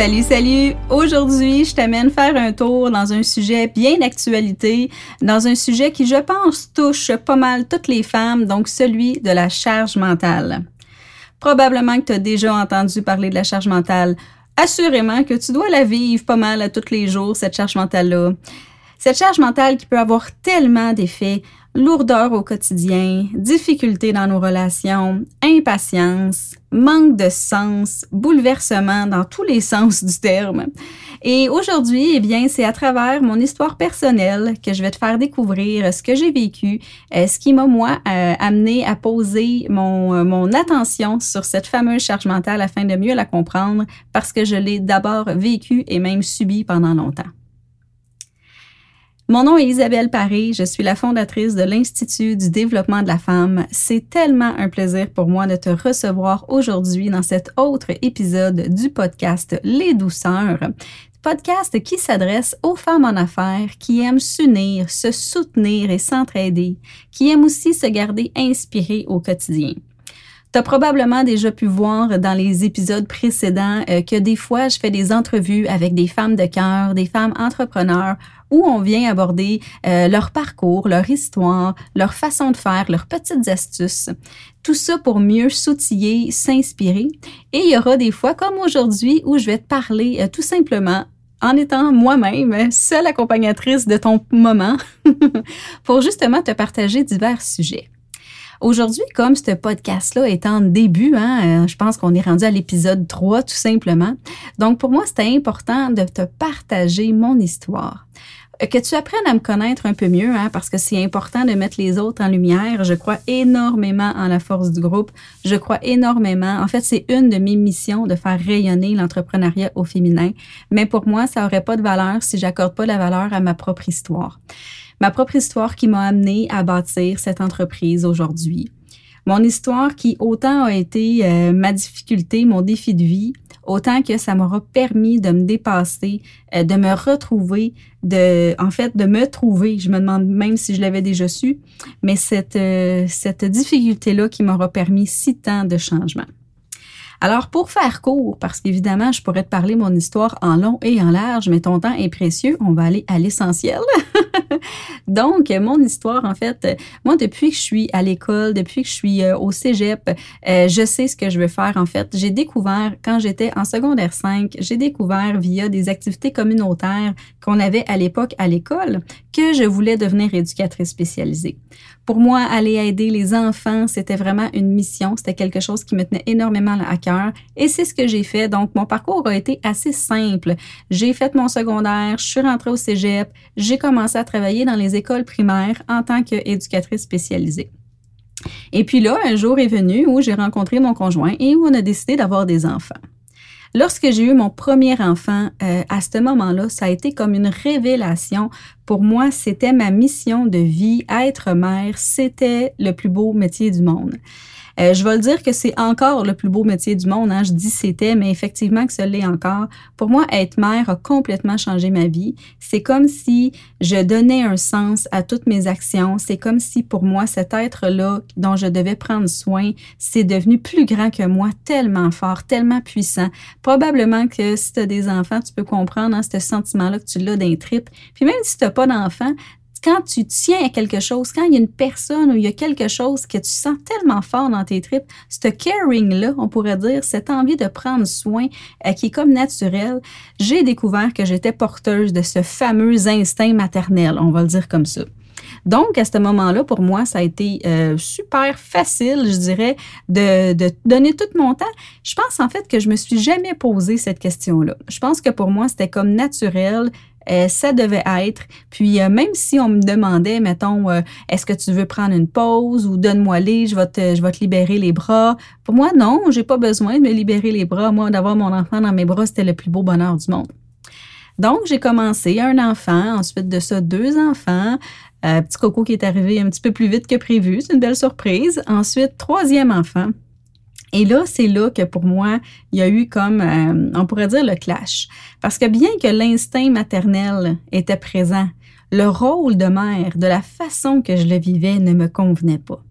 Salut, salut! Aujourd'hui, je t'amène faire un tour dans un sujet bien d'actualité, dans un sujet qui, je pense, touche pas mal toutes les femmes, donc celui de la charge mentale. Probablement que tu as déjà entendu parler de la charge mentale. Assurément que tu dois la vivre pas mal à tous les jours, cette charge mentale-là. Cette charge mentale qui peut avoir tellement d'effets, lourdeur au quotidien, difficultés dans nos relations, impatience, manque de sens, bouleversement dans tous les sens du terme. Et aujourd'hui, eh bien, c'est à travers mon histoire personnelle que je vais te faire découvrir ce que j'ai vécu, euh, ce qui m'a, moi, euh, amené à poser mon, euh, mon attention sur cette fameuse charge mentale afin de mieux la comprendre parce que je l'ai d'abord vécue et même subie pendant longtemps. Mon nom est Isabelle Paré, je suis la fondatrice de l'Institut du développement de la femme. C'est tellement un plaisir pour moi de te recevoir aujourd'hui dans cet autre épisode du podcast Les douceurs. Podcast qui s'adresse aux femmes en affaires qui aiment s'unir, se soutenir et s'entraider, qui aiment aussi se garder inspirées au quotidien. Tu as probablement déjà pu voir dans les épisodes précédents euh, que des fois, je fais des entrevues avec des femmes de cœur, des femmes entrepreneurs, où on vient aborder euh, leur parcours, leur histoire, leur façon de faire, leurs petites astuces. Tout ça pour mieux s'outiller, s'inspirer. Et il y aura des fois, comme aujourd'hui, où je vais te parler euh, tout simplement en étant moi-même seule accompagnatrice de ton moment pour justement te partager divers sujets. Aujourd'hui, comme ce podcast-là est en début, hein, euh, je pense qu'on est rendu à l'épisode 3 tout simplement. Donc pour moi, c'était important de te partager mon histoire euh, que tu apprennes à me connaître un peu mieux, hein, parce que c'est important de mettre les autres en lumière. Je crois énormément en la force du groupe. Je crois énormément. En fait, c'est une de mes missions de faire rayonner l'entrepreneuriat au féminin. Mais pour moi, ça aurait pas de valeur si j'accorde pas la valeur à ma propre histoire ma propre histoire qui m'a amené à bâtir cette entreprise aujourd'hui. Mon histoire qui autant a été euh, ma difficulté, mon défi de vie, autant que ça m'aura permis de me dépasser, euh, de me retrouver, de, en fait, de me trouver. Je me demande même si je l'avais déjà su, mais cette, euh, cette difficulté-là qui m'aura permis si tant de changements. Alors, pour faire court, parce qu'évidemment, je pourrais te parler mon histoire en long et en large, mais ton temps est précieux, on va aller à l'essentiel. Donc, mon histoire, en fait, moi, depuis que je suis à l'école, depuis que je suis euh, au cégep, euh, je sais ce que je veux faire, en fait. J'ai découvert, quand j'étais en secondaire 5, j'ai découvert via des activités communautaires qu'on avait à l'époque à l'école que je voulais devenir éducatrice spécialisée. Pour moi, aller aider les enfants, c'était vraiment une mission, c'était quelque chose qui me tenait énormément à cœur et c'est ce que j'ai fait. Donc, mon parcours a été assez simple. J'ai fait mon secondaire, je suis rentrée au cégep, j'ai commencé à travailler dans les écoles primaires en tant qu'éducatrice spécialisée. Et puis là, un jour est venu où j'ai rencontré mon conjoint et où on a décidé d'avoir des enfants. Lorsque j'ai eu mon premier enfant, euh, à ce moment-là, ça a été comme une révélation. Pour moi, c'était ma mission de vie. Être mère, c'était le plus beau métier du monde. Euh, je vais le dire que c'est encore le plus beau métier du monde. Hein. Je dis c'était, mais effectivement que ce l'est encore. Pour moi, être mère a complètement changé ma vie. C'est comme si je donnais un sens à toutes mes actions. C'est comme si pour moi, cet être-là dont je devais prendre soin, c'est devenu plus grand que moi, tellement fort, tellement puissant. Probablement que si tu as des enfants, tu peux comprendre hein, ce sentiment-là que tu l'as d'un trip. Puis même si tu n'as pas d'enfants, quand tu tiens à quelque chose, quand il y a une personne ou il y a quelque chose que tu sens tellement fort dans tes tripes, ce caring-là, on pourrait dire, cette envie de prendre soin euh, qui est comme naturel, j'ai découvert que j'étais porteuse de ce fameux instinct maternel, on va le dire comme ça. Donc, à ce moment-là, pour moi, ça a été euh, super facile, je dirais, de, de, donner tout mon temps. Je pense en fait que je me suis jamais posé cette question-là. Je pense que pour moi, c'était comme naturel. Euh, ça devait être. Puis euh, même si on me demandait, mettons, euh, est-ce que tu veux prendre une pause ou donne-moi les, je vais te, je vais te libérer les bras. Pour moi, non, j'ai pas besoin de me libérer les bras. Moi, d'avoir mon enfant dans mes bras, c'était le plus beau bonheur du monde. Donc, j'ai commencé un enfant, ensuite de ça, deux enfants. petit coco qui est arrivé un petit peu plus vite que prévu, c'est une belle surprise. Ensuite, troisième enfant. Et là, c'est là que pour moi, il y a eu comme, euh, on pourrait dire, le clash. Parce que bien que l'instinct maternel était présent, le rôle de mère, de la façon que je le vivais, ne me convenait pas.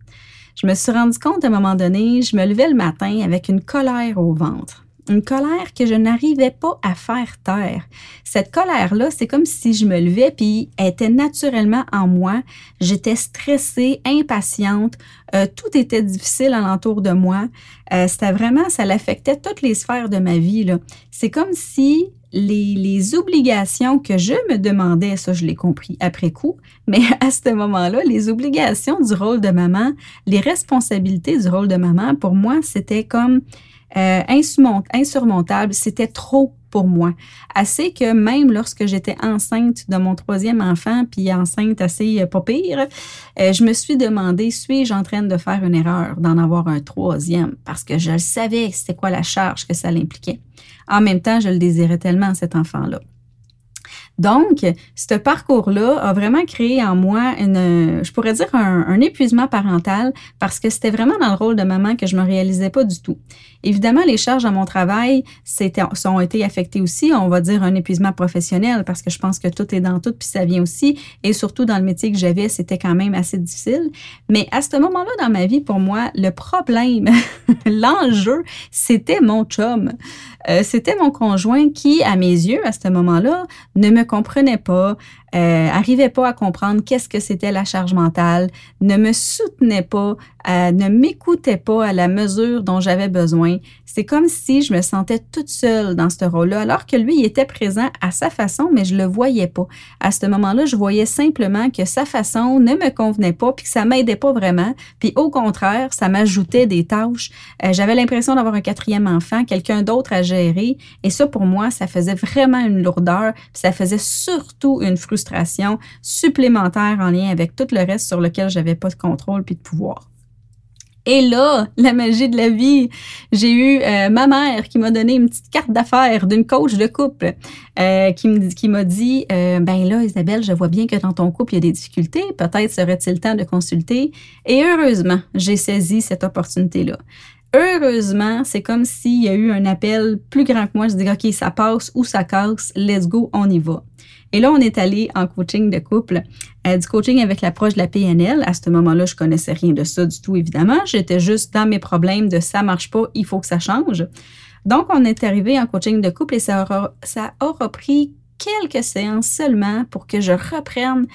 Je me suis rendu compte à un moment donné, je me levais le matin avec une colère au ventre. Une colère que je n'arrivais pas à faire taire. Cette colère-là, c'est comme si je me levais puis elle était naturellement en moi. J'étais stressée, impatiente, euh, tout était difficile alentour de moi. Euh, c'était vraiment, ça l'affectait toutes les sphères de ma vie. C'est comme si les, les, obligations que je me demandais, ça je l'ai compris après coup, mais à ce moment-là, les obligations du rôle de maman, les responsabilités du rôle de maman, pour moi, c'était comme euh, insurmontable. C'était trop pour moi. Assez que même lorsque j'étais enceinte de mon troisième enfant, puis enceinte assez euh, pas pire, euh, je me suis demandé, suis-je en train de faire une erreur d'en avoir un troisième? Parce que je savais c'était quoi la charge que ça l'impliquait. En même temps, je le désirais tellement, cet enfant-là. Donc, ce parcours-là a vraiment créé en moi une, je pourrais dire un, épuisement parental parce que c'était vraiment dans le rôle de maman que je me réalisais pas du tout. Évidemment, les charges à mon travail ont été affectées aussi. On va dire un épuisement professionnel parce que je pense que tout est dans tout puis ça vient aussi. Et surtout dans le métier que j'avais, c'était quand même assez difficile. Mais à ce moment-là dans ma vie, pour moi, le problème, l'enjeu, c'était mon chum. Euh, c'était mon conjoint qui, à mes yeux, à ce moment-là, ne me comprenait pas, euh, arrivait pas à comprendre qu'est-ce que c'était la charge mentale, ne me soutenait pas, euh, ne m'écoutait pas à la mesure dont j'avais besoin. C'est comme si je me sentais toute seule dans ce rôle-là, alors que lui, il était présent à sa façon, mais je le voyais pas. À ce moment-là, je voyais simplement que sa façon ne me convenait pas, puis que ça m'aidait pas vraiment. Puis au contraire, ça m'ajoutait des tâches. Euh, j'avais l'impression d'avoir un quatrième enfant, quelqu'un d'autre à gérer, et ça pour moi, ça faisait vraiment une lourdeur, puis ça faisait surtout une frustration supplémentaire en lien avec tout le reste sur lequel j'avais pas de contrôle puis de pouvoir. Et là, la magie de la vie, j'ai eu euh, ma mère qui m'a donné une petite carte d'affaires d'une coach de couple euh, qui m'a dit euh, ben là Isabelle, je vois bien que dans ton couple il y a des difficultés, peut-être serait-il temps de consulter. Et heureusement, j'ai saisi cette opportunité là. Heureusement, c'est comme s'il y a eu un appel plus grand que moi. Je dis OK, ça passe ou ça casse, let's go, on y va. Et là, on est allé en coaching de couple, euh, du coaching avec l'approche de la PNL. À ce moment-là, je connaissais rien de ça du tout, évidemment. J'étais juste dans mes problèmes de ça marche pas, il faut que ça change. Donc, on est arrivé en coaching de couple et ça aura, ça aura pris quelques séances seulement pour que je reprenne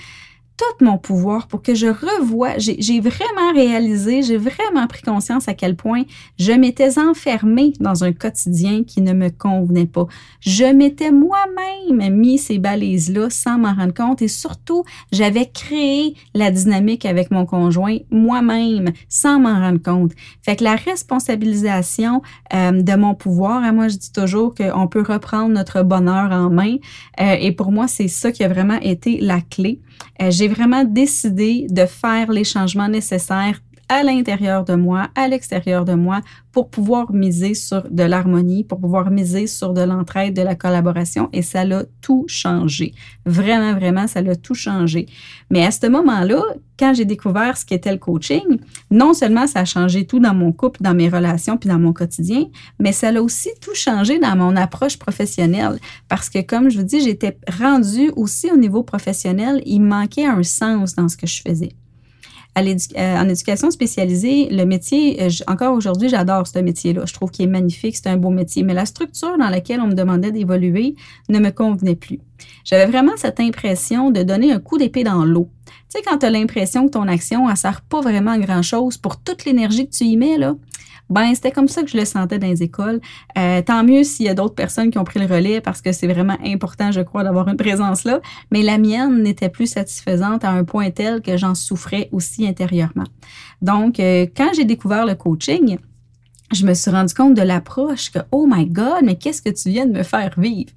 tout mon pouvoir pour que je revoie. J'ai vraiment réalisé, j'ai vraiment pris conscience à quel point je m'étais enfermée dans un quotidien qui ne me convenait pas. Je m'étais moi-même mis ces balises-là sans m'en rendre compte et surtout, j'avais créé la dynamique avec mon conjoint moi-même sans m'en rendre compte. Fait que la responsabilisation euh, de mon pouvoir, hein, moi je dis toujours qu'on peut reprendre notre bonheur en main euh, et pour moi, c'est ça qui a vraiment été la clé. Euh, j'ai vraiment décidé de faire les changements nécessaires à l'intérieur de moi, à l'extérieur de moi, pour pouvoir miser sur de l'harmonie, pour pouvoir miser sur de l'entraide, de la collaboration, et ça l'a tout changé. Vraiment, vraiment, ça l'a tout changé. Mais à ce moment-là, quand j'ai découvert ce qu'était le coaching, non seulement ça a changé tout dans mon couple, dans mes relations, puis dans mon quotidien, mais ça l'a aussi tout changé dans mon approche professionnelle. Parce que, comme je vous dis, j'étais rendue aussi au niveau professionnel, il manquait un sens dans ce que je faisais. Euh, en éducation spécialisée, le métier, euh, encore aujourd'hui, j'adore ce métier-là. Je trouve qu'il est magnifique, c'est un beau métier. Mais la structure dans laquelle on me demandait d'évoluer ne me convenait plus. J'avais vraiment cette impression de donner un coup d'épée dans l'eau. Tu sais, quand tu as l'impression que ton action, ne sert pas vraiment à grand-chose pour toute l'énergie que tu y mets, là, ben, c'était comme ça que je le sentais dans les écoles. Euh, tant mieux s'il y a d'autres personnes qui ont pris le relais parce que c'est vraiment important, je crois, d'avoir une présence là. Mais la mienne n'était plus satisfaisante à un point tel que j'en souffrais aussi intérieurement. Donc, euh, quand j'ai découvert le coaching, je me suis rendu compte de l'approche que, oh my God, mais qu'est-ce que tu viens de me faire vivre?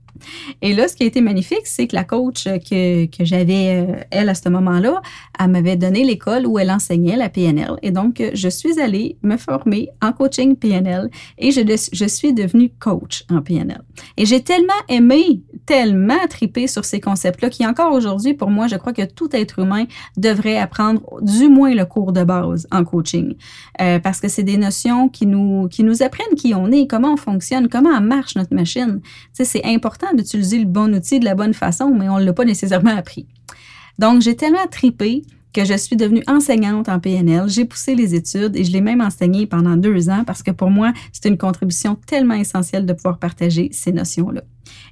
Et là, ce qui a été magnifique, c'est que la coach que, que j'avais, euh, elle, à ce moment-là, elle m'avait donné l'école où elle enseignait la PNL. Et donc, je suis allée me former en coaching PNL et je, suis devenue coach en PNL. Et j'ai tellement aimé, tellement tripé sur ces concepts-là qui, encore aujourd'hui, pour moi, je crois que tout être humain devrait apprendre du moins le cours de base en coaching. Euh, parce que c'est des notions qui nous, qui nous apprennent qui on est, comment on fonctionne, comment marche notre machine. C'est important d'utiliser le bon outil de la bonne façon, mais on ne l'a pas nécessairement appris. Donc, j'ai tellement tripé que je suis devenue enseignante en PNL. J'ai poussé les études et je l'ai même enseigné pendant deux ans parce que pour moi, c'est une contribution tellement essentielle de pouvoir partager ces notions-là.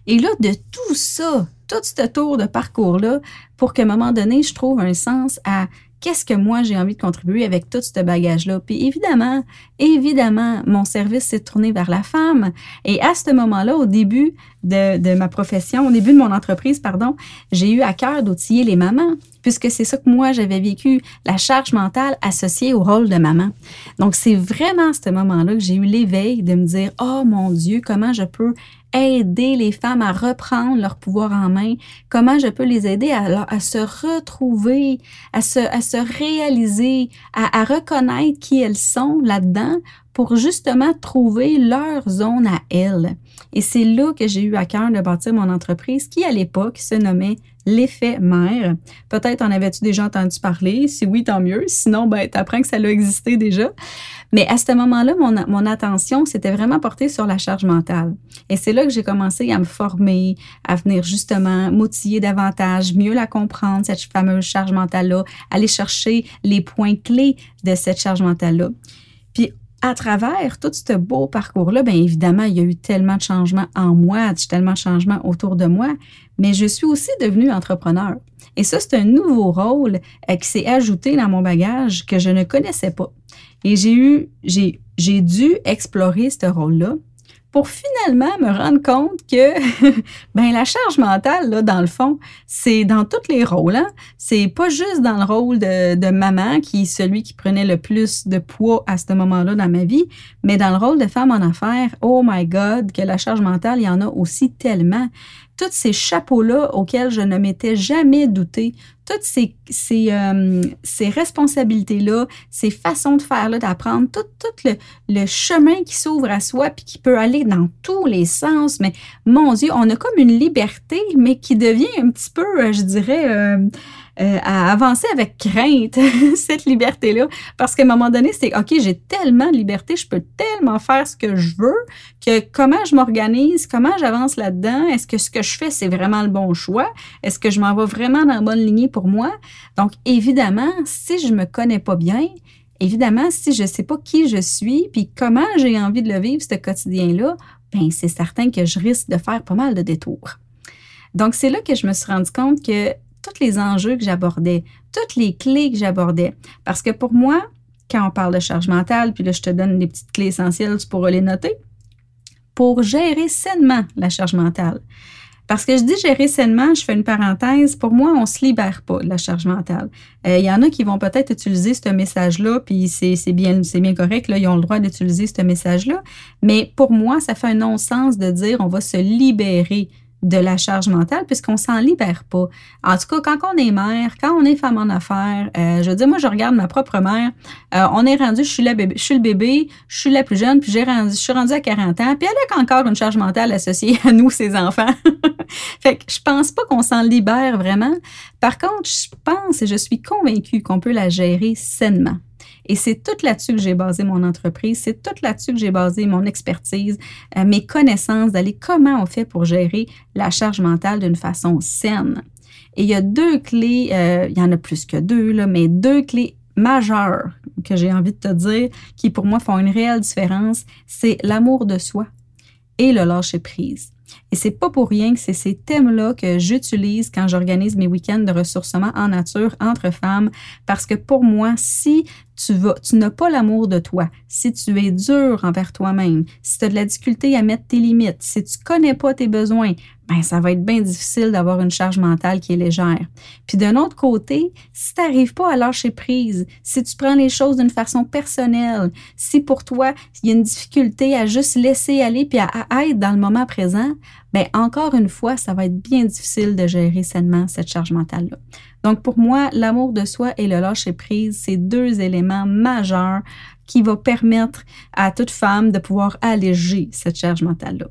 Et là, de tout ça, tout ce tour de parcours-là, pour qu'à un moment donné, je trouve un sens à qu'est-ce que moi j'ai envie de contribuer avec tout ce bagage-là? Puis évidemment, évidemment, mon service s'est tourné vers la femme. Et à ce moment-là, au début de, de, ma profession, au début de mon entreprise, pardon, j'ai eu à cœur d'outiller les mamans, puisque c'est ça que moi j'avais vécu, la charge mentale associée au rôle de maman. Donc c'est vraiment à ce moment-là que j'ai eu l'éveil de me dire, oh mon Dieu, comment je peux aider les femmes à reprendre leur pouvoir en main, comment je peux les aider à, se retrouver, à se, à se réaliser, à, à reconnaître qui elles sont là-dedans pour justement trouver leur zone à elles. Et c'est là que j'ai eu à cœur de bâtir mon entreprise qui, à l'époque, se nommait l'effet mère. Peut-être en avais-tu déjà entendu parler? Si oui, tant mieux. Sinon, ben, t'apprends que ça a existé déjà. Mais à ce moment-là, mon, mon attention s'était vraiment portée sur la charge mentale. Et c'est là que j'ai commencé à me former, à venir justement m'outiller davantage, mieux la comprendre, cette fameuse charge mentale-là, aller chercher les points clés de cette charge mentale-là. À travers tout ce beau parcours-là, bien évidemment, il y a eu tellement de changements en moi, tellement de changements autour de moi, mais je suis aussi devenue entrepreneur. Et ça, c'est un nouveau rôle euh, qui s'est ajouté dans mon bagage que je ne connaissais pas. Et j'ai eu, j'ai, j'ai dû explorer ce rôle-là pour finalement me rendre compte que ben la charge mentale là dans le fond c'est dans tous les rôles hein? c'est pas juste dans le rôle de, de, maman qui est celui qui prenait le plus de poids à ce moment-là dans ma vie mais dans le rôle de femme en affaires oh my god que la charge mentale il y en a aussi tellement tous ces chapeaux-là auxquels je ne m'étais jamais douté, toutes euh, ces responsabilités-là, ces façons de faire-là, d'apprendre, tout, le, chemin qui s'ouvre à soi puis qui peut aller dans tous les sens. Mais mon Dieu, on a comme une liberté, mais qui devient un petit peu, euh, je dirais, euh, euh, à avancer avec crainte cette liberté-là. Parce qu'à un moment donné, c'est OK, j'ai tellement de liberté, je peux tellement faire ce que je veux, que comment je m'organise, comment j'avance là-dedans, est-ce que ce que je fais, c'est vraiment le bon choix? Est-ce que je m'en vais vraiment dans la bonne lignée pour moi? Donc, évidemment, si je me connais pas bien, évidemment, si je sais pas qui je suis, puis comment j'ai envie de le vivre, ce quotidien-là, ben c'est certain que je risque de faire pas mal de détours. Donc, c'est là que je me suis rendu compte que tous les enjeux que j'abordais, toutes les clés que j'abordais. Parce que pour moi, quand on parle de charge mentale, puis là, je te donne des petites clés essentielles, tu pourras les noter, pour gérer sainement la charge mentale. Parce que je dis gérer sainement, je fais une parenthèse, pour moi, on ne se libère pas de la charge mentale. Euh, il y en a qui vont peut-être utiliser ce message-là, puis c'est bien, bien correct, là, ils ont le droit d'utiliser ce message-là. Mais pour moi, ça fait un non-sens de dire on va se libérer de la charge mentale puisqu'on s'en libère pas. En tout cas, quand on est mère, quand on est femme en affaires, euh, je veux dire, moi, je regarde ma propre mère. Euh, on est rendu, je suis, la bébé, je suis le bébé, je suis la plus jeune, puis j'ai rendu, je suis rendue à 40 ans, puis elle a encore une charge mentale associée à nous, ses enfants. fait que je pense pas qu'on s'en libère vraiment. Par contre, je pense et je suis convaincue qu'on peut la gérer sainement. Et c'est tout là-dessus que j'ai basé mon entreprise, c'est tout là-dessus que j'ai basé mon expertise, euh, mes connaissances, d'aller comment on fait pour gérer la charge mentale d'une façon saine. Et il y a deux clés, euh, il y en a plus que deux, là, mais deux clés majeures que j'ai envie de te dire qui pour moi font une réelle différence, c'est l'amour de soi et le lâcher prise. Et c'est pas pour rien que c'est ces thèmes-là que j'utilise quand j'organise mes week-ends de ressourcement en nature entre femmes, parce que pour moi, si tu n'as pas l'amour de toi, si tu es dur envers toi-même, si tu as de la difficulté à mettre tes limites, si tu connais pas tes besoins, ben ça va être bien difficile d'avoir une charge mentale qui est légère. Puis d'un autre côté, si tu n'arrives pas à lâcher prise, si tu prends les choses d'une façon personnelle, si pour toi, il y a une difficulté à juste laisser aller puis à, être dans le moment présent, ben encore une fois, ça va être bien difficile de gérer sainement cette charge mentale-là. Donc, pour moi, l'amour de soi et le lâcher-prise, c'est deux éléments majeurs qui vont permettre à toute femme de pouvoir alléger cette charge mentale-là.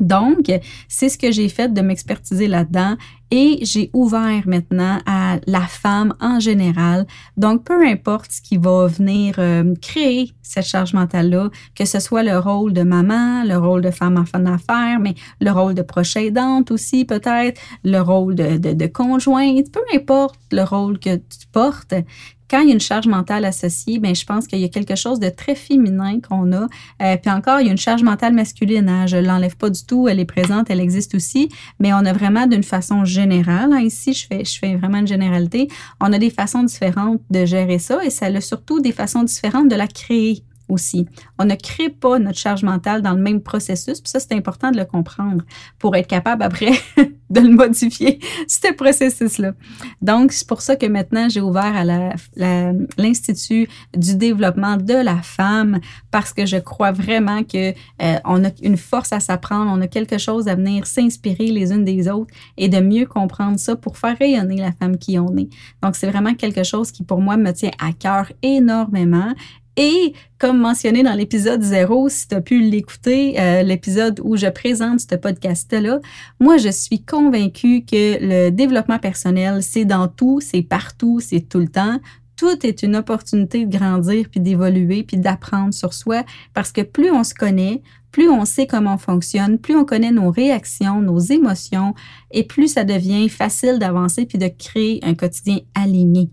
Donc, c'est ce que j'ai fait de m'expertiser là-dedans et j'ai ouvert maintenant à la femme en général. Donc, peu importe ce qui va venir euh, créer cette charge mentale-là, que ce soit le rôle de maman, le rôle de femme en fin d'affaires, mais le rôle de proche aidante aussi peut-être, le rôle de, de, de conjointe, peu importe le rôle que tu portes, quand il y a une charge mentale associée, ben je pense qu'il y a quelque chose de très féminin qu'on a. Euh, puis encore, il y a une charge mentale masculine. Hein, je l'enlève pas du tout. Elle est présente, elle existe aussi. Mais on a vraiment d'une façon générale. Hein, ici, je fais, je fais vraiment une généralité. On a des façons différentes de gérer ça et ça a surtout des façons différentes de la créer aussi. On ne crée pas notre charge mentale dans le même processus, puis ça, c'est important de le comprendre pour être capable après de le modifier, ce processus-là. Donc, c'est pour ça que maintenant, j'ai ouvert à l'Institut du développement de la femme parce que je crois vraiment que euh, a une force à s'apprendre, on a quelque chose à venir s'inspirer les unes des autres et de mieux comprendre ça pour faire rayonner la femme qui on est. Donc, c'est vraiment quelque chose qui, pour moi, me tient à cœur énormément et comme mentionné dans l'épisode 0, si tu as pu l'écouter, euh, l'épisode où je présente ce podcast-là, moi, je suis convaincue que le développement personnel, c'est dans tout, c'est partout, c'est tout le temps. Tout est une opportunité de grandir, puis d'évoluer, puis d'apprendre sur soi, parce que plus on se connaît, plus on sait comment on fonctionne, plus on connaît nos réactions, nos émotions, et plus ça devient facile d'avancer puis de créer un quotidien aligné.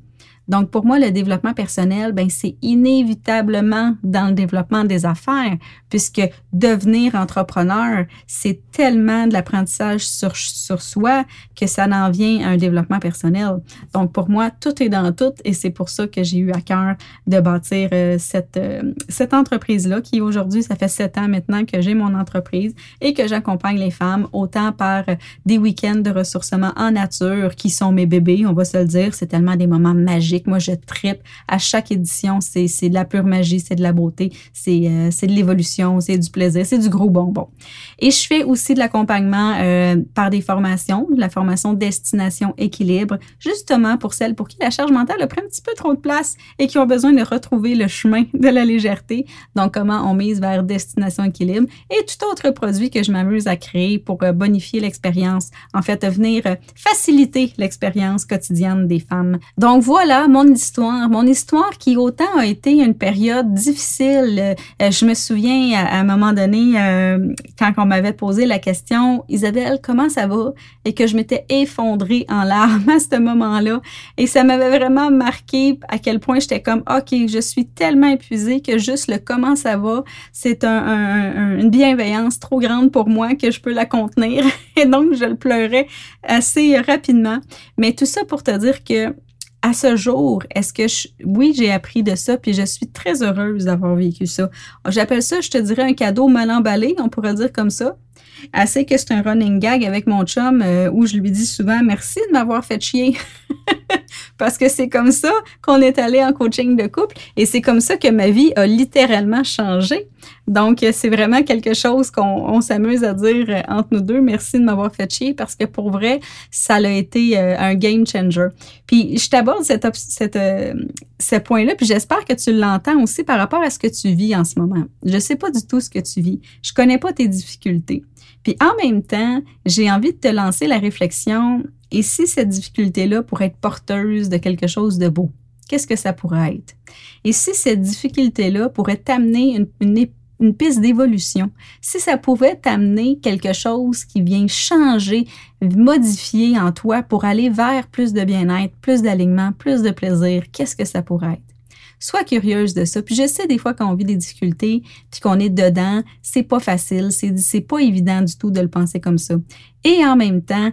Donc, pour moi, le développement personnel, ben, c'est inévitablement dans le développement des affaires, puisque devenir entrepreneur, c'est tellement de l'apprentissage sur, sur soi que ça n'en vient à un développement personnel. Donc, pour moi, tout est dans tout et c'est pour ça que j'ai eu à cœur de bâtir euh, cette, euh, cette entreprise-là qui aujourd'hui, ça fait sept ans maintenant que j'ai mon entreprise et que j'accompagne les femmes autant par des week-ends de ressourcement en nature qui sont mes bébés, on va se le dire. C'est tellement des moments magiques moi, je tripe. À chaque édition, c'est de la pure magie, c'est de la beauté, euh, c'est de l'évolution, c'est du plaisir, c'est du gros bonbon. Et je fais aussi de l'accompagnement euh, par des formations, la formation Destination Équilibre, justement pour celles pour qui la charge mentale a pris un petit peu trop de place et qui ont besoin de retrouver le chemin de la légèreté. Donc, comment on mise vers Destination Équilibre et tout autre produit que je m'amuse à créer pour euh, bonifier l'expérience, en fait, venir faciliter l'expérience quotidienne des femmes. Donc, voilà, mon histoire. Mon histoire qui autant a été une période difficile. Euh, je me souviens à, un moment donné, euh, quand on m'avait posé la question, Isabelle, comment ça va? Et que je m'étais effondrée en larmes à ce moment-là. Et ça m'avait vraiment marqué à quel point j'étais comme, OK, je suis tellement épuisée que juste le comment ça va, c'est une bienveillance trop grande pour moi que je peux la contenir. Et donc, je le pleurais assez rapidement. Mais tout ça pour te dire que à ce jour, est-ce que je, oui, j'ai appris de ça, puis je suis très heureuse d'avoir vécu ça. J'appelle ça, je te dirais, un cadeau mal emballé, on pourrait dire comme ça. Assez que c'est un running gag avec mon chum euh, où je lui dis souvent merci de m'avoir fait chier. Parce que c'est comme ça qu'on est allé en coaching de couple et c'est comme ça que ma vie a littéralement changé. Donc, c'est vraiment quelque chose qu'on s'amuse à dire euh, entre nous deux. Merci de m'avoir fait chier parce que pour vrai, ça a été euh, un game changer. Puis, je t'aborde cette, ce point-là, puis j'espère que tu l'entends aussi par rapport à ce que tu vis en ce moment. Je sais pas du tout ce que tu vis. Je connais pas tes difficultés. Puis en même temps, j'ai envie de te lancer la réflexion, et si cette difficulté-là pourrait être porteuse de quelque chose de beau, qu'est-ce que ça pourrait être? Et si cette difficulté-là pourrait t'amener une, une, piste d'évolution, si ça pouvait t'amener quelque chose qui vient changer, modifier en toi pour aller vers plus de bien-être, plus d'alignement, plus de plaisir, qu'est-ce que ça pourrait être? Sois curieuse de ça. Puis je sais des fois quand on vit des difficultés, puis qu'on est dedans, c'est pas facile, c'est pas évident du tout de le penser comme ça. Et en même temps,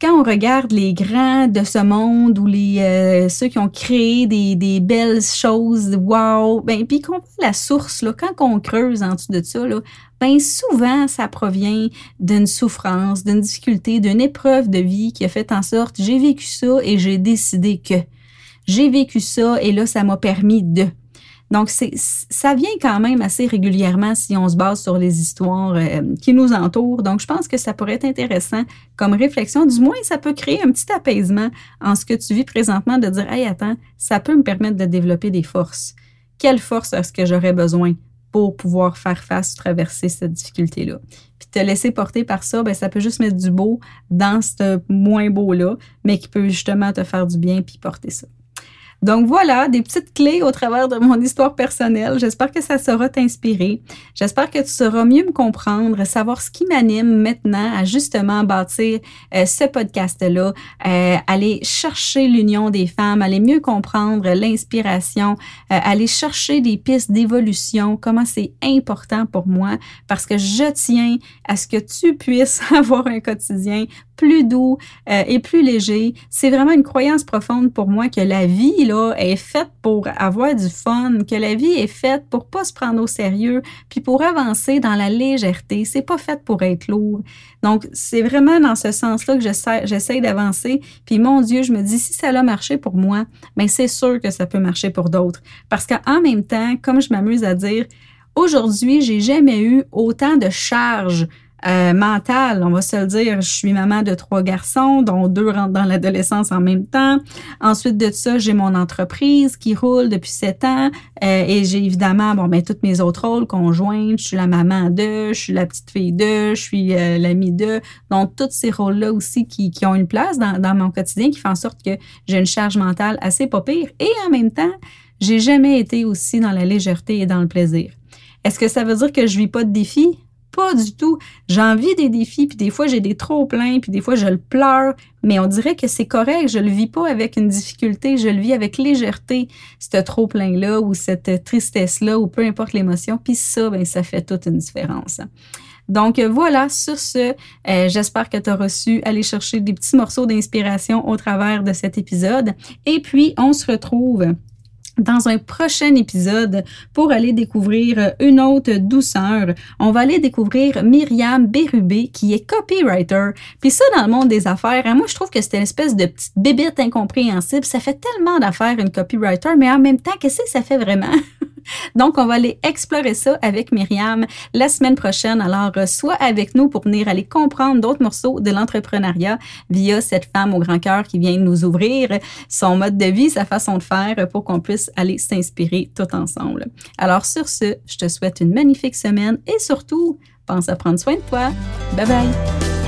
quand on regarde les grands de ce monde ou les euh, ceux qui ont créé des, des belles choses, wow, ben puis qu'on voit la source là, quand on creuse en dessous de ça là, ben souvent ça provient d'une souffrance, d'une difficulté, d'une épreuve de vie qui a fait en sorte j'ai vécu ça et j'ai décidé que j'ai vécu ça et là, ça m'a permis de. Donc, c'est, ça vient quand même assez régulièrement si on se base sur les histoires euh, qui nous entourent. Donc, je pense que ça pourrait être intéressant comme réflexion. Du moins, ça peut créer un petit apaisement en ce que tu vis présentement de dire, hey, attends, ça peut me permettre de développer des forces. Quelle force est-ce que j'aurais besoin? pour pouvoir faire face, traverser cette difficulté-là? Puis te laisser porter par ça, ben ça peut juste mettre du beau dans ce moins beau-là, mais qui peut justement te faire du bien puis porter ça. Donc voilà, des petites clés au travers de mon histoire personnelle. J'espère que ça saura t'inspirer. J'espère que tu sauras mieux me comprendre, savoir ce qui m'anime maintenant à justement bâtir euh, ce podcast-là, euh, aller chercher l'union des femmes, aller mieux comprendre l'inspiration, euh, aller chercher des pistes d'évolution, comment c'est important pour moi parce que je tiens à ce que tu puisses avoir un quotidien plus doux et plus léger. C'est vraiment une croyance profonde pour moi que la vie est faite pour avoir du fun, que la vie est faite pour pas se prendre au sérieux, puis pour avancer dans la légèreté. C'est pas fait pour être lourd. Donc c'est vraiment dans ce sens-là que j'essaie d'avancer. Puis mon Dieu, je me dis si ça a marché pour moi, mais c'est sûr que ça peut marcher pour d'autres. Parce qu'en même temps, comme je m'amuse à dire, aujourd'hui, j'ai jamais eu autant de charges euh, mentale, on va se le dire. Je suis maman de trois garçons, dont deux rentrent dans l'adolescence en même temps. Ensuite de ça, j'ai mon entreprise qui roule depuis sept ans euh, et j'ai évidemment bon ben toutes mes autres rôles conjointes. Je suis la maman de, je suis la petite fille de, je suis euh, l'amie de. Donc tous ces rôles-là aussi qui, qui, ont une place dans, dans mon quotidien, qui font en sorte que j'ai une charge mentale assez pas pire. Et en même temps, j'ai jamais été aussi dans la légèreté et dans le plaisir. Est-ce que ça veut dire que je vis pas de défis? Pas du tout. J'ai envie des défis, puis des fois j'ai des trop pleins, puis des fois je le pleure, mais on dirait que c'est correct. Je le vis pas avec une difficulté, je le vis avec légèreté, ce trop plein-là ou cette tristesse-là ou peu importe l'émotion. Puis ça, ben, ça fait toute une différence. Donc voilà, sur ce, euh, j'espère que tu as reçu aller chercher des petits morceaux d'inspiration au travers de cet épisode. Et puis, on se retrouve dans un prochain épisode pour aller découvrir une autre douceur. On va aller découvrir Myriam Bérubé qui est copywriter. Puis ça, dans le monde des affaires, hein, moi, je trouve que c'est une espèce de petite bébête incompréhensible. Ça fait tellement d'affaires une copywriter, mais en même temps, qu'est-ce que ça fait vraiment? Donc, on va aller explorer ça avec Myriam la semaine prochaine. Alors, euh, sois avec nous pour venir aller comprendre d'autres morceaux de l'entrepreneuriat via cette femme au grand cœur qui vient nous ouvrir son mode de vie, sa façon de faire pour qu'on aller s'inspirer tout ensemble. Alors, sur ce, je te souhaite une magnifique semaine et surtout, pense à prendre soin de toi. Bye bye!